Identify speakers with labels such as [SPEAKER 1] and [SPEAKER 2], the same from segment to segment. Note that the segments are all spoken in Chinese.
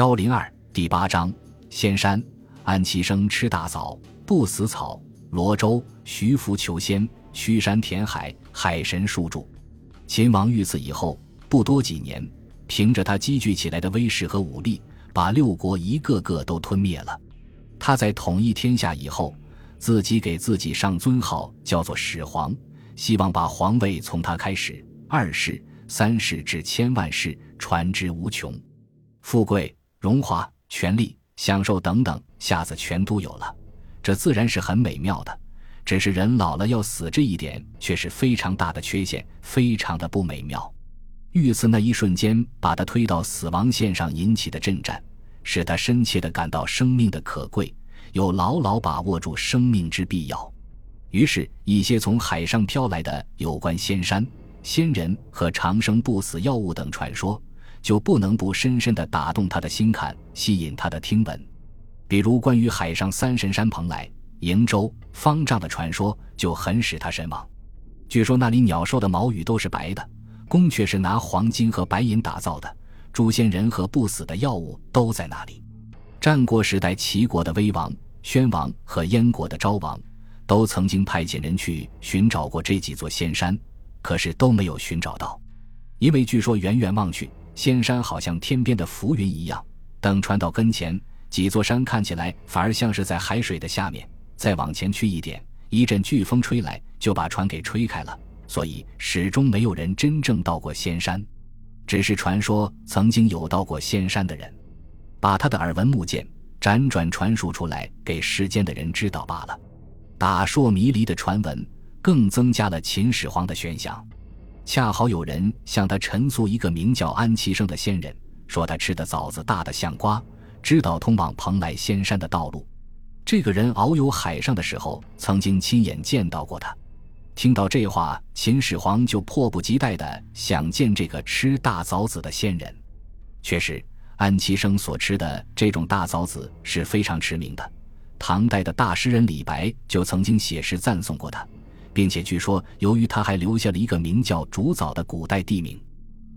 [SPEAKER 1] 幺零二第八章：仙山安其生吃大枣不死草。罗州徐福求仙，虚山填海，海神树柱。秦王遇刺以后，不多几年，凭着他积聚起来的威势和武力，把六国一个个都吞灭了。他在统一天下以后，自己给自己上尊号，叫做始皇，希望把皇位从他开始，二世、三世至千万世，传之无穷，富贵。荣华、权力、享受等等，下子全都有了，这自然是很美妙的。只是人老了要死这一点，却是非常大的缺陷，非常的不美妙。遇刺那一瞬间，把他推到死亡线上引起的震颤，使他深切的感到生命的可贵，有牢牢把握住生命之必要。于是，一些从海上飘来的有关仙山、仙人和长生不死药物等传说。就不能不深深地打动他的心坎，吸引他的听闻。比如关于海上三神山蓬莱、瀛洲、方丈的传说，就很使他神往。据说那里鸟兽的毛羽都是白的，宫阙是拿黄金和白银打造的，诛仙人和不死的药物都在那里。战国时代，齐国的威王宣王和燕国的昭王，都曾经派遣人去寻找过这几座仙山，可是都没有寻找到，因为据说远远望去。仙山好像天边的浮云一样，等船到跟前，几座山看起来反而像是在海水的下面。再往前去一点，一阵飓风吹来，就把船给吹开了。所以始终没有人真正到过仙山，只是传说曾经有到过仙山的人，把他的耳闻目见辗转传述出来给世间的人知道罢了。打朔迷离的传闻，更增加了秦始皇的玄想。恰好有人向他陈述一个名叫安其生的仙人，说他吃的枣子大的像瓜，知道通往蓬莱仙山的道路。这个人遨游海上的时候，曾经亲眼见到过他。听到这话，秦始皇就迫不及待地想见这个吃大枣子的仙人。确实，安其生所吃的这种大枣子是非常驰名的，唐代的大诗人李白就曾经写诗赞颂过他。并且据说，由于他还留下了一个名叫竹枣的古代地名，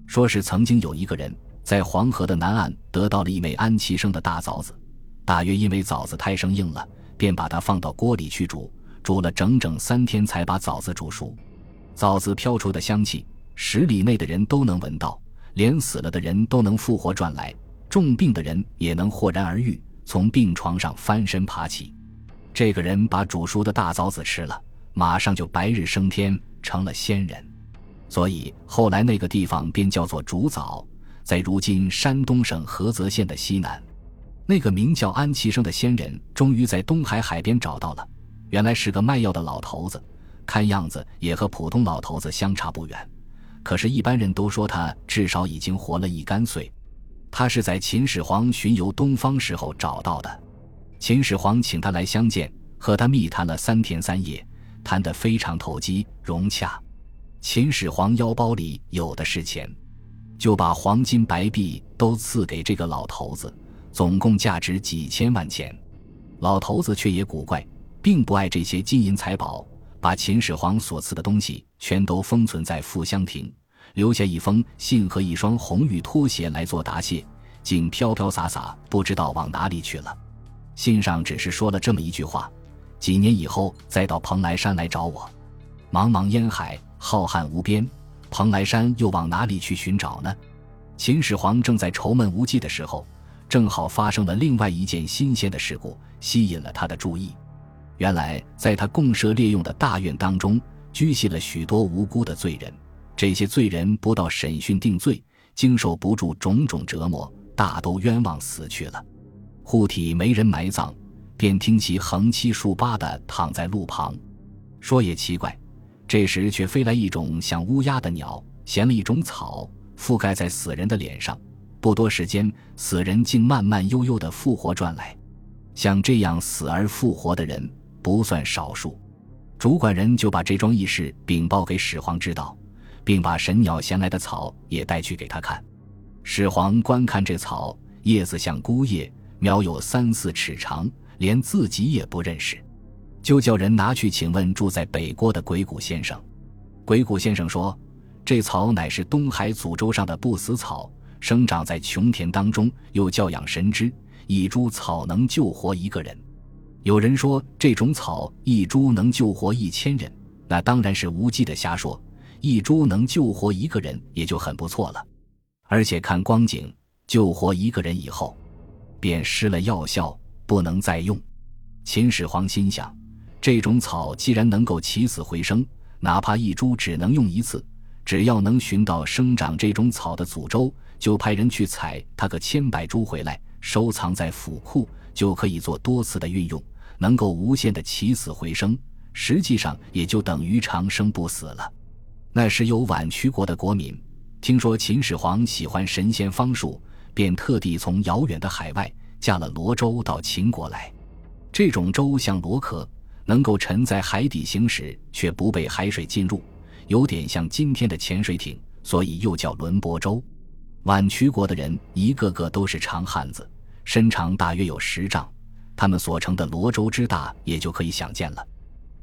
[SPEAKER 1] 说是曾经有一个人在黄河的南岸得到了一枚安其生的大枣子，大约因为枣子太生硬了，便把它放到锅里去煮，煮了整整三天才把枣子煮熟。枣子飘出的香气，十里内的人都能闻到，连死了的人都能复活转来，重病的人也能豁然而愈，从病床上翻身爬起。这个人把煮熟的大枣子吃了。马上就白日升天，成了仙人，所以后来那个地方便叫做竹藻，在如今山东省菏泽县的西南。那个名叫安其生的仙人，终于在东海海边找到了。原来是个卖药的老头子，看样子也和普通老头子相差不远。可是，一般人都说他至少已经活了一干岁。他是在秦始皇巡游东方时候找到的。秦始皇请他来相见，和他密谈了三天三夜。谈得非常投机融洽，秦始皇腰包里有的是钱，就把黄金白璧都赐给这个老头子，总共价值几千万钱。老头子却也古怪，并不爱这些金银财宝，把秦始皇所赐的东西全都封存在富香亭，留下一封信和一双红玉拖鞋来做答谢，竟飘飘洒洒，不知道往哪里去了。信上只是说了这么一句话。几年以后再到蓬莱山来找我，茫茫烟海浩瀚无边，蓬莱山又往哪里去寻找呢？秦始皇正在愁闷无计的时候，正好发生了另外一件新鲜的事故，吸引了他的注意。原来，在他共设列用的大院当中，拘系了许多无辜的罪人。这些罪人不到审讯定罪，经受不住种种折磨，大都冤枉死去了，护体没人埋葬。便听其横七竖八地躺在路旁，说也奇怪，这时却飞来一种像乌鸦的鸟，衔了一种草，覆盖在死人的脸上。不多时间，死人竟慢慢悠悠地复活转来。像这样死而复活的人不算少数。主管人就把这桩异事禀报给始皇知道，并把神鸟衔来的草也带去给他看。始皇观看这草，叶子像孤叶，苗有三四尺长。连自己也不认识，就叫人拿去请问住在北郭的鬼谷先生。鬼谷先生说：“这草乃是东海祖州上的不死草，生长在穷田当中，又教养神芝，一株草能救活一个人。有人说这种草一株能救活一千人，那当然是无稽的瞎说。一株能救活一个人也就很不错了，而且看光景，救活一个人以后，便失了药效，不能再用。秦始皇心想，这种草既然能够起死回生，哪怕一株只能用一次，只要能寻到生长这种草的祖州，就派人去采它个千百株回来，收藏在府库，就可以做多次的运用。能够无限的起死回生，实际上也就等于长生不死了。那时有宛曲国的国民，听说秦始皇喜欢神仙方术，便特地从遥远的海外驾了罗舟到秦国来。这种舟像螺壳，能够沉在海底行驶，却不被海水浸入，有点像今天的潜水艇，所以又叫轮泊舟。宛渠国的人一个个都是长汉子，身长大约有十丈。他们所乘的罗舟之大，也就可以想见了。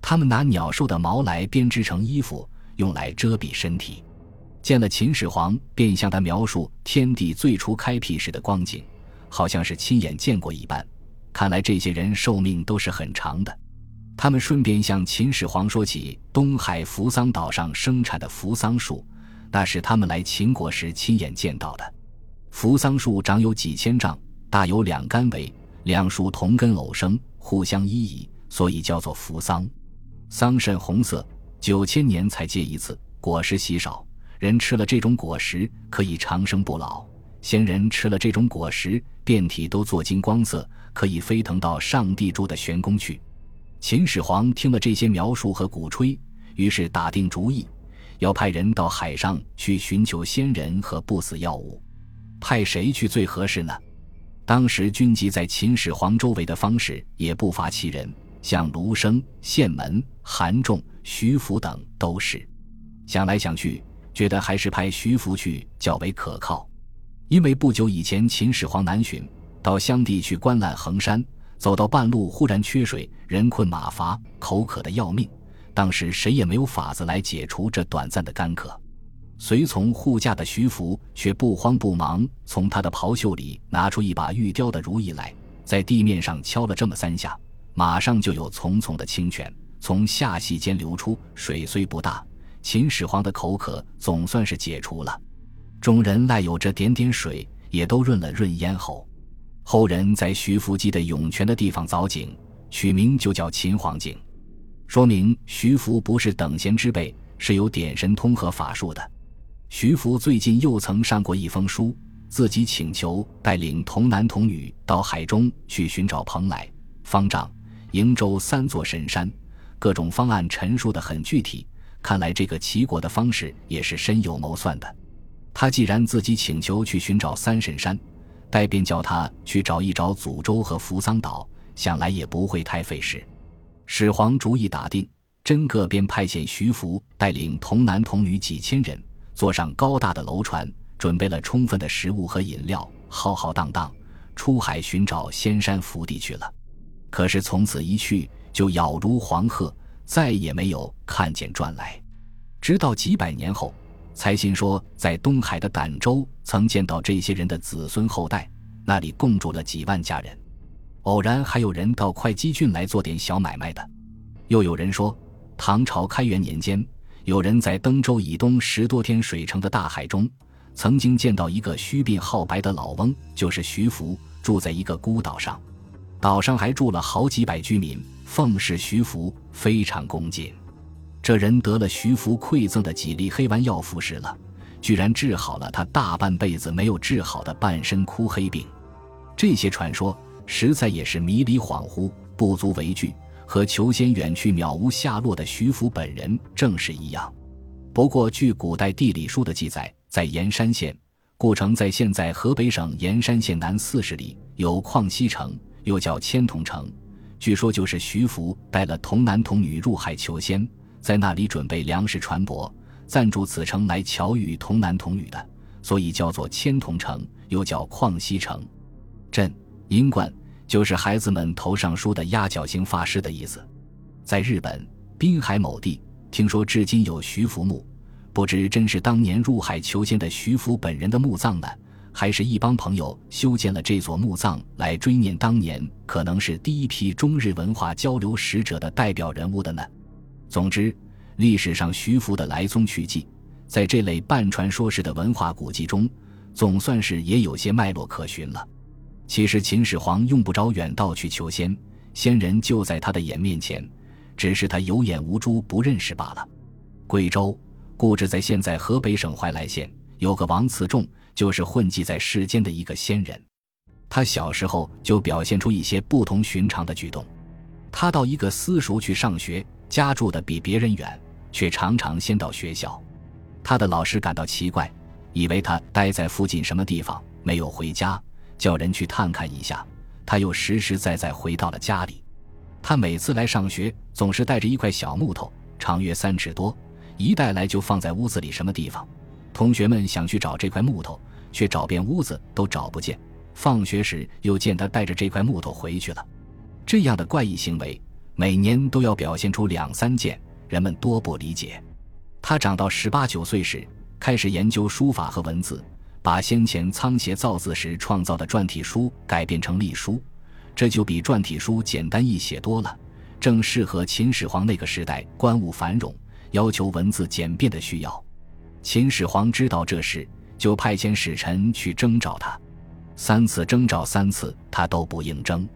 [SPEAKER 1] 他们拿鸟兽的毛来编织成衣服，用来遮蔽身体。见了秦始皇，便向他描述天地最初开辟时的光景，好像是亲眼见过一般。看来这些人寿命都是很长的。他们顺便向秦始皇说起东海扶桑岛上生产的扶桑树，那是他们来秦国时亲眼见到的。扶桑树长有几千丈，大有两竿围。两树同根偶生，互相依倚，所以叫做扶桑。桑葚红色，九千年才结一次，果实稀少。人吃了这种果实，可以长生不老。仙人吃了这种果实，遍体都做金光色，可以飞腾到上帝住的玄宫去。秦始皇听了这些描述和鼓吹，于是打定主意，要派人到海上去寻求仙人和不死药物。派谁去最合适呢？当时聚集在秦始皇周围的方士也不乏其人，像卢生、献门、韩仲、徐福等都是。想来想去，觉得还是派徐福去较为可靠。因为不久以前秦始皇南巡，到襄地去观览衡山，走到半路忽然缺水，人困马乏，口渴的要命。当时谁也没有法子来解除这短暂的干渴。随从护驾的徐福却不慌不忙，从他的袍袖里拿出一把玉雕的如意来，在地面上敲了这么三下，马上就有淙淙的清泉从下隙间流出。水虽不大，秦始皇的口渴总算是解除了。众人赖有这点点水，也都润了润咽喉。后人在徐福记的涌泉的地方凿井，取名就叫秦皇井，说明徐福不是等闲之辈，是有点神通和法术的。徐福最近又曾上过一封书，自己请求带领童男童女到海中去寻找蓬莱、方丈、瀛洲三座神山，各种方案陈述的很具体。看来这个齐国的方式也是深有谋算的。他既然自己请求去寻找三神山，待便叫他去找一找祖州和扶桑岛，想来也不会太费事。始皇主意打定，真个便派遣徐福带领童男童女几千人。坐上高大的楼船，准备了充分的食物和饮料，浩浩荡荡出海寻找仙山福地去了。可是从此一去，就杳如黄鹤，再也没有看见转来。直到几百年后，才信说在东海的儋州曾见到这些人的子孙后代，那里共住了几万家人。偶然还有人到会稽郡来做点小买卖的。又有人说，唐朝开元年间。有人在登州以东十多天水城的大海中，曾经见到一个须鬓皓白的老翁，就是徐福，住在一个孤岛上，岛上还住了好几百居民，奉侍徐福，非常恭敬。这人得了徐福馈赠的几粒黑丸药服食了，居然治好了他大半辈子没有治好的半身枯黑病。这些传说实在也是迷离恍惚，不足为惧。和求仙远去渺无下落的徐福本人正是一样。不过，据古代地理书的记载，在盐山县，故城在现在河北省盐山县南四十里，有矿溪城，又叫千童城。据说就是徐福带了童男童女入海求仙，在那里准备粮食船舶，暂住此城来巧遇童男童女的，所以叫做千童城，又叫矿西城。镇银冠。就是孩子们头上梳的压脚形发饰的意思。在日本滨海某地，听说至今有徐福墓，不知真是当年入海求仙的徐福本人的墓葬呢，还是一帮朋友修建了这座墓葬来追念当年可能是第一批中日文化交流使者的代表人物的呢？总之，历史上徐福的来踪去迹，在这类半传说式的文化古迹中，总算是也有些脉络可循了。其实秦始皇用不着远道去求仙，仙人就在他的眼面前，只是他有眼无珠，不认识罢了。贵州，故址在现在河北省怀来县，有个王次仲，就是混迹在世间的一个仙人。他小时候就表现出一些不同寻常的举动。他到一个私塾去上学，家住的比别人远，却常常先到学校。他的老师感到奇怪，以为他待在附近什么地方，没有回家。叫人去探看一下，他又实实在在回到了家里。他每次来上学，总是带着一块小木头，长约三尺多，一带来就放在屋子里什么地方。同学们想去找这块木头，却找遍屋子都找不见。放学时又见他带着这块木头回去了。这样的怪异行为，每年都要表现出两三件，人们多不理解。他长到十八九岁时，开始研究书法和文字。把先前仓颉造字时创造的篆体书改变成隶书，这就比篆体书简单易写多了，正适合秦始皇那个时代官务繁荣、要求文字简便的需要。秦始皇知道这事，就派遣使臣去征召他。三次征召，三次他都不应征，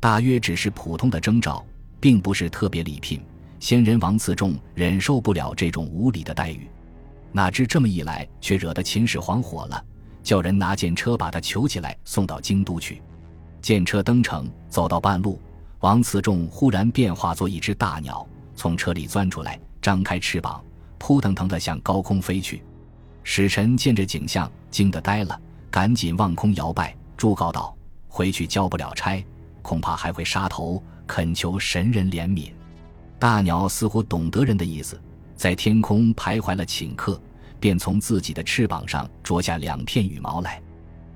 [SPEAKER 1] 大约只是普通的征召，并不是特别礼聘。先人王次仲忍受不了这种无礼的待遇。哪知这么一来，却惹得秦始皇火了，叫人拿剑车把他囚起来，送到京都去。剑车登城，走到半路，王次仲忽然变化作一只大鸟，从车里钻出来，张开翅膀，扑腾腾地向高空飞去。使臣见这景象，惊得呆了，赶紧望空摇拜，祝告道：“回去交不了差，恐怕还会杀头，恳求神人怜悯。”大鸟似乎懂得人的意思。在天空徘徊了顷刻，便从自己的翅膀上啄下两片羽毛来，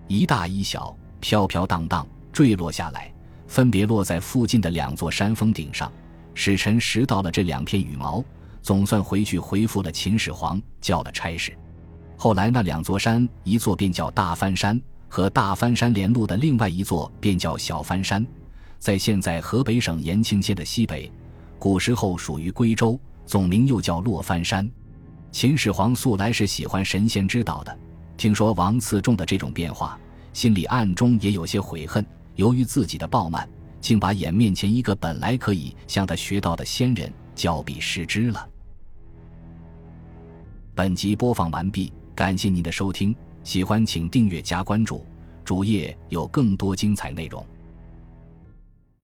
[SPEAKER 1] 一大一小，飘飘荡荡坠落下来，分别落在附近的两座山峰顶上。使臣拾到了这两片羽毛，总算回去回复了秦始皇，叫了差事。后来那两座山，一座便叫大翻山，和大翻山连路的另外一座便叫小翻山，在现在河北省延庆县的西北，古时候属于归州。总名又叫落翻山。秦始皇素来是喜欢神仙之道的，听说王赐中的这种变化，心里暗中也有些悔恨。由于自己的暴慢，竟把眼面前一个本来可以向他学到的仙人交臂失之了。本集播放完毕，感谢您的收听，喜欢请订阅加关注，主页有更多精彩内容。